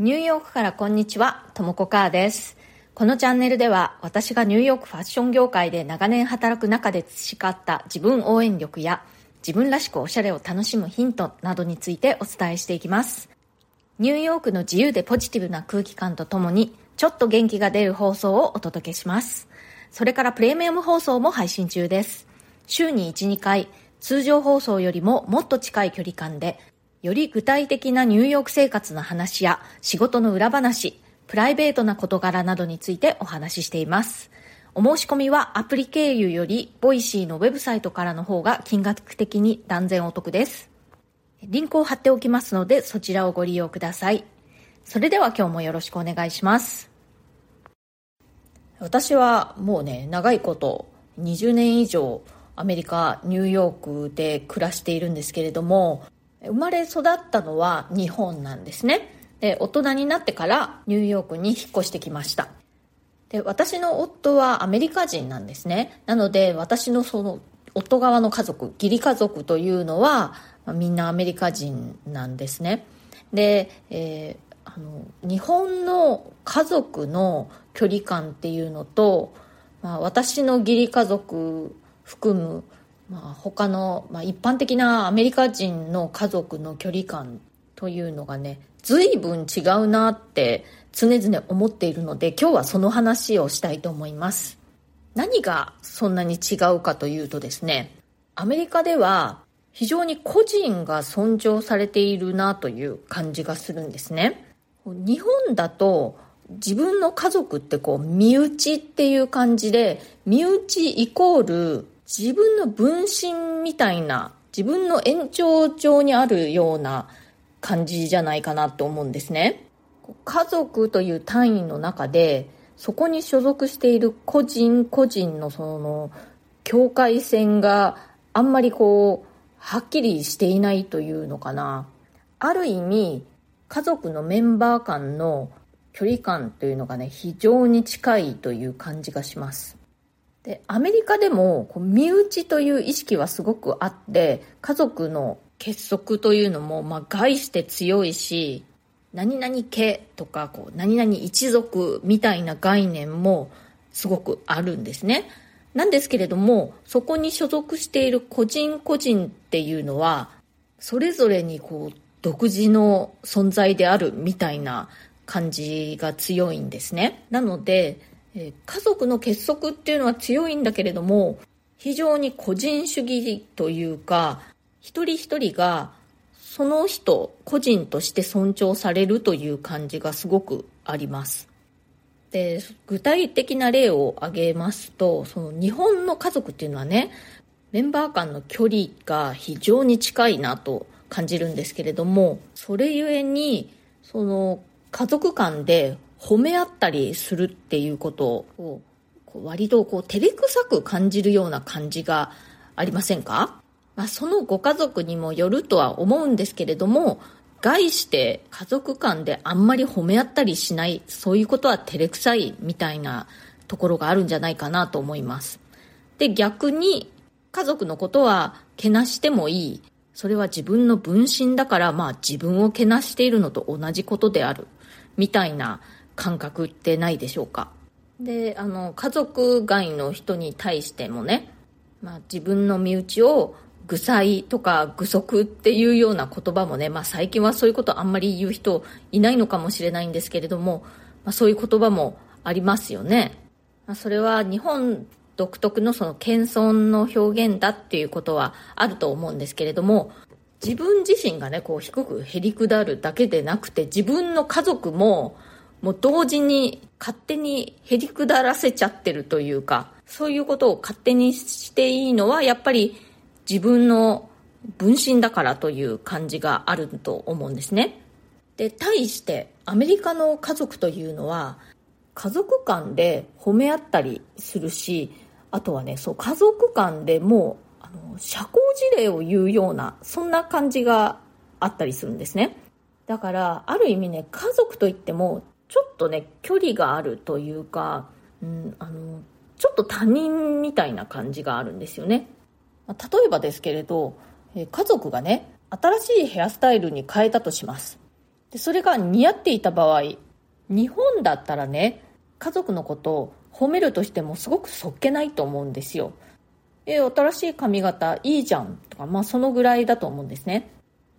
ニューヨークからこんにちは、ともこかーです。このチャンネルでは私がニューヨークファッション業界で長年働く中で培った自分応援力や自分らしくおしゃれを楽しむヒントなどについてお伝えしていきます。ニューヨークの自由でポジティブな空気感とともにちょっと元気が出る放送をお届けします。それからプレミアム放送も配信中です。週に1、2回、通常放送よりももっと近い距離感で、より具体的なニューヨーク生活の話や仕事の裏話、プライベートな事柄などについてお話ししています。お申し込みはアプリ経由より、ボイシーのウェブサイトからの方が金額的に断然お得です。リンクを貼っておきますので、そちらをご利用ください。それでは今日もよろしくお願いします。私はもうね、長いこと、20年以上、アメリカ、ニューヨークで暮らしているんですけれども、生まれ育ったのは日本なんですね。で、大人になってからニューヨークに引っ越してきました。で、私の夫はアメリカ人なんですね。なので、私のその、夫側の家族、義理家族というのは、みんなアメリカ人なんですね。で、えー、あの、日本の家族の距離感っていうのと、まあ、私の義理家族含むまあ、他の、まあ、一般的なアメリカ人の家族の距離感というのがね随分違うなって常々思っているので今日はその話をしたいと思います。何がそんなに違うかというとですねアメリカでは非常に個人が尊重されているなという感じがするんですね。日本だと自分の家族ってこう身内っていう感じで身内イコール自分の分身みたいな、自分の延長上にあるような感じじゃないかなと思うんですね。家族という単位の中で、そこに所属している個人個人のその境界線があんまりこう、はっきりしていないというのかな。ある意味、家族のメンバー間の距離感というのがね、非常に近いという感じがします。で、アメリカでもこう身内という意識はすごくあって、家族の結束というのも、まあ、概して強いし、何々家とか、こう、何々一族みたいな概念もすごくあるんですね。なんですけれども、そこに所属している個人個人っていうのは、それぞれにこう、独自の存在であるみたいな感じが強いんですね。なので、え家族の結束っていうのは強いんだけれども、非常に個人主義というか、一人一人がその人個人として尊重されるという感じがすごくあります。で、具体的な例を挙げますと、その日本の家族っていうのはね、メンバー間の距離が非常に近いなと感じるんですけれども、それゆえに、その家族間で褒め合ったりするっていうことを、割とこう照れくさく感じるような感じがありませんか？まあ、そのご家族にもよるとは思うんですけれども、概して家族間であんまり褒め合ったりしない、そういうことは照れくさいみたいなところがあるんじゃないかなと思います。で、逆に家族のことはけなしてもいい。それは自分の分身だから、まあ自分をけなしているのと同じことである。みたいな感覚ってないでしょうか？であの家族外の人に対してもね、まあ、自分の身内を愚才とか愚足っていうような言葉もね、まあ、最近はそういうことあんまり言う人いないのかもしれないんですけれども、まあ、そういう言葉もありますよね、まあ、それは日本独特のその謙遜の表現だっていうことはあると思うんですけれども自分自身がねこう低くへりくだるだけでなくて自分の家族ももう同時に勝手にへりくだらせちゃってるというか、そういうことを勝手にしていいのは、やっぱり自分の分身だからという感じがあると思うんですね。で、対してアメリカの家族というのは、家族間で褒め合ったりするし、あとはね、そう、家族間でもう、あの、社交辞令を言うような、そんな感じがあったりするんですね。だから、ある意味ね、家族といっても、ちょっとね、距離があるというか、うん、あの、ちょっと他人みたいな感じがあるんですよね。例えばですけれど、家族がね、新しいヘアスタイルに変えたとします。でそれが似合っていた場合日本だったらね家族のことを褒めるとしてもすごくそっけないと思うんですよえ新しい髪型いいじゃんとかまあそのぐらいだと思うんですね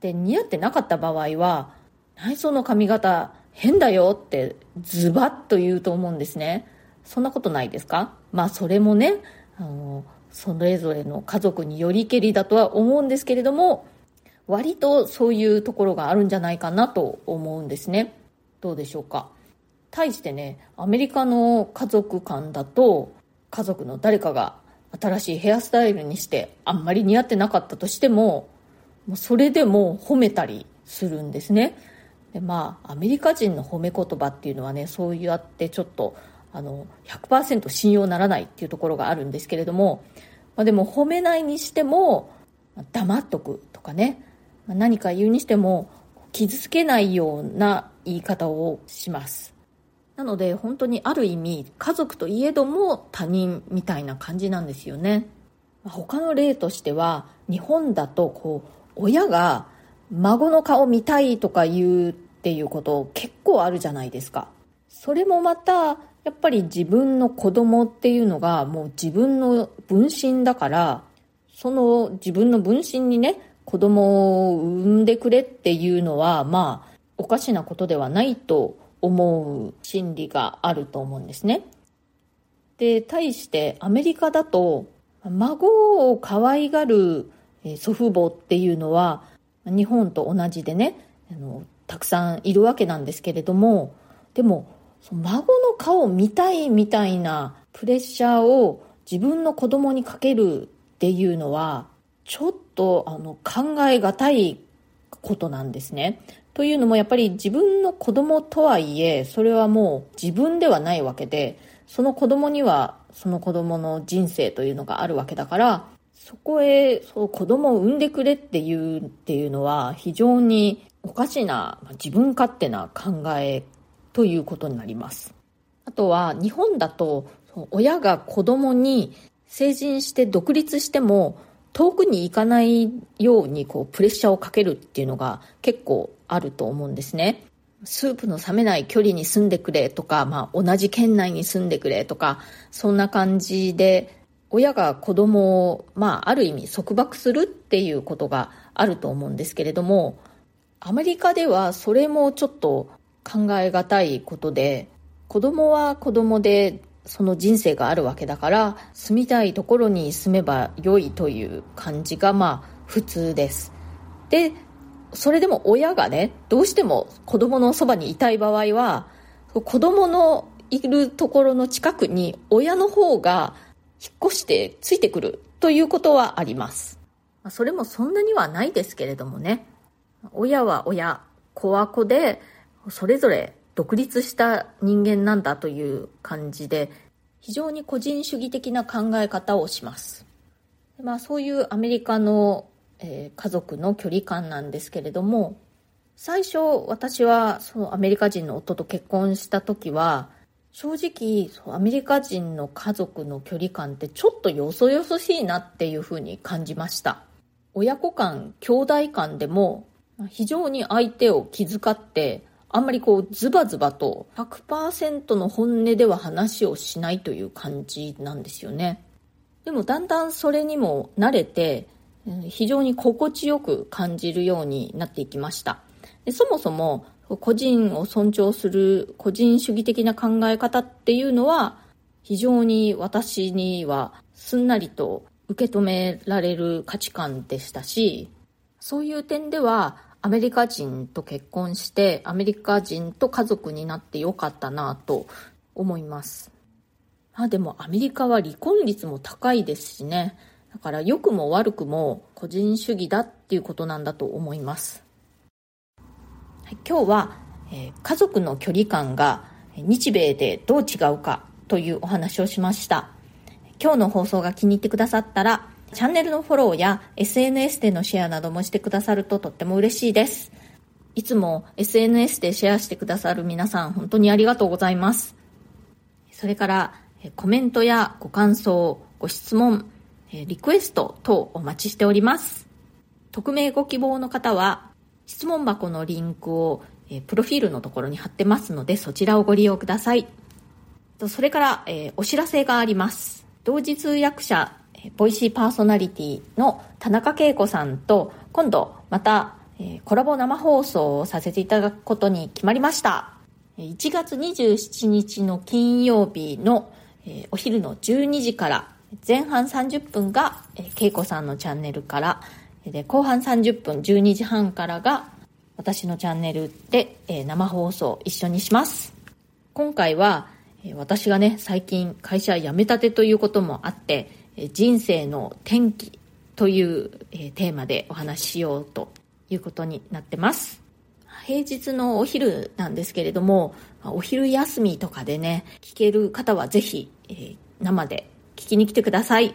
で似合ってなかった場合は内装の髪型変だよってズバッと言うと思うんですね。そんなことないですか？まあそれもねあのそれぞれの家族によりけりだとは思うんですけれども割とそういうところがあるんじゃないかなと思うんですね。どうでしょうか？対してねアメリカの家族間だと家族の誰かが新しいヘアスタイルにしてあんまり似合ってなかったとしてもそれでも褒めたりするんですね。でまあアメリカ人の褒め言葉っていうのはねそうやってちょっとあの100%信用ならないっていうところがあるんですけれども、まあ、でも褒めないにしても黙っとくとかね何か言うにしても傷つけないような言い方をします。なので本当にある意味家族といえども他人みたいな感じなんですよね。他の例としては日本だとこう親が孫の顔見たいとか言うっていうこと結構あるじゃないですかそれもまたやっぱり自分の子供っていうのがもう自分の分身だからその自分の分身にね子供を産んでくれっていうのはまあおかしなことではないと思う心理があると思うんですね。で、対してアメリカだと孫を可愛がる祖父母っていうのは日本と同じでねあのたくさんいるわけなんですけれどもでも孫の顔を見たいみたいなプレッシャーを自分の子供にかけるっていうのはちょっとあの考えがたいことなんですね。というのもやっぱり自分の子供とはいえそれはもう自分ではないわけでその子供にはその子供の人生というのがあるわけだからそこへそう子供を産んでくれっていうっていうのは非常におかしな自分勝手な考えということになります。あとは日本だと親が子供に成人して独立しても遠くに行かないようにこうプレッシャーをかけるっていうのが結構あると思うんですね。スープの冷めない距離に住んでくれとか、まあ、同じ県内に住んでくれとか、そんな感じで、親が子供を、まあ、ある意味束縛するっていうことがあると思うんですけれども、アメリカではそれもちょっと考えがたいことで、子供は子供でその人生があるわけだから、住みたいところに住めば良いという感じが、まあ、普通です。で、それでも親がね、どうしても子供のそばにいたい場合は、子供のいるところの近くに親の方が引っ越してついてくるということはあります。それもそんなにはないですけれどもね。親は親、子は子で、それぞれ独立した人間なんだという感じで、非常に個人主義的な考え方をします。まあそういうアメリカのえー、家族の距離感なんですけれども最初私はそのアメリカ人の夫と結婚した時は正直アメリカ人の家族の距離感ってちょっとよそよそしいなっていうふうに感じました。親子間兄弟間でも非常に相手を気遣ってあんまりこうズバズバと100%の本音では話をしないという感じなんですよね。でもだんだんそれにも慣れて非常に心地よく感じるようになっていきました。でそもそも個人を尊重する個人主義的な考え方っていうのは非常に私にはすんなりと受け止められる価値観でしたしそういう点ではアメリカ人と結婚してアメリカ人と家族になってよかったなと思いますまあでもアメリカは離婚率も高いですしねだから良くも悪くも個人主義だっていうことなんだと思います。今日は、え、家族の距離感が日米でどう違うかというお話をしました。今日の放送が気に入ってくださったら、チャンネルのフォローや SNS でのシェアなどもしてくださるととっても嬉しいです。いつも SNS でシェアしてくださる皆さん本当にありがとうございます。それからコメントやご感想、ご質問、リクエスト等お待ちしております。匿名ご希望の方は、質問箱のリンクをえプロフィールのところに貼ってますので、そちらをご利用ください。それから、えお知らせがあります。同時通訳者、ボイシーパーソナリティの田中恵子さんと、今度また、えコラボ生放送をさせていただくことに決まりました。1月27日の金曜日の、えお昼の12時から前半30分が、えー、恵子さんのチャンネルからで後半30分12時半からが私のチャンネルで、えー、生放送一緒にします今回は、えー、私がね最近会社辞めたてということもあって、えー、人生の転機という、え、テーマでお話ししようということになってます平日のお昼なんですけれどもお昼休みとかでね聞ける方はぜひ、え、生で聞きに来てください。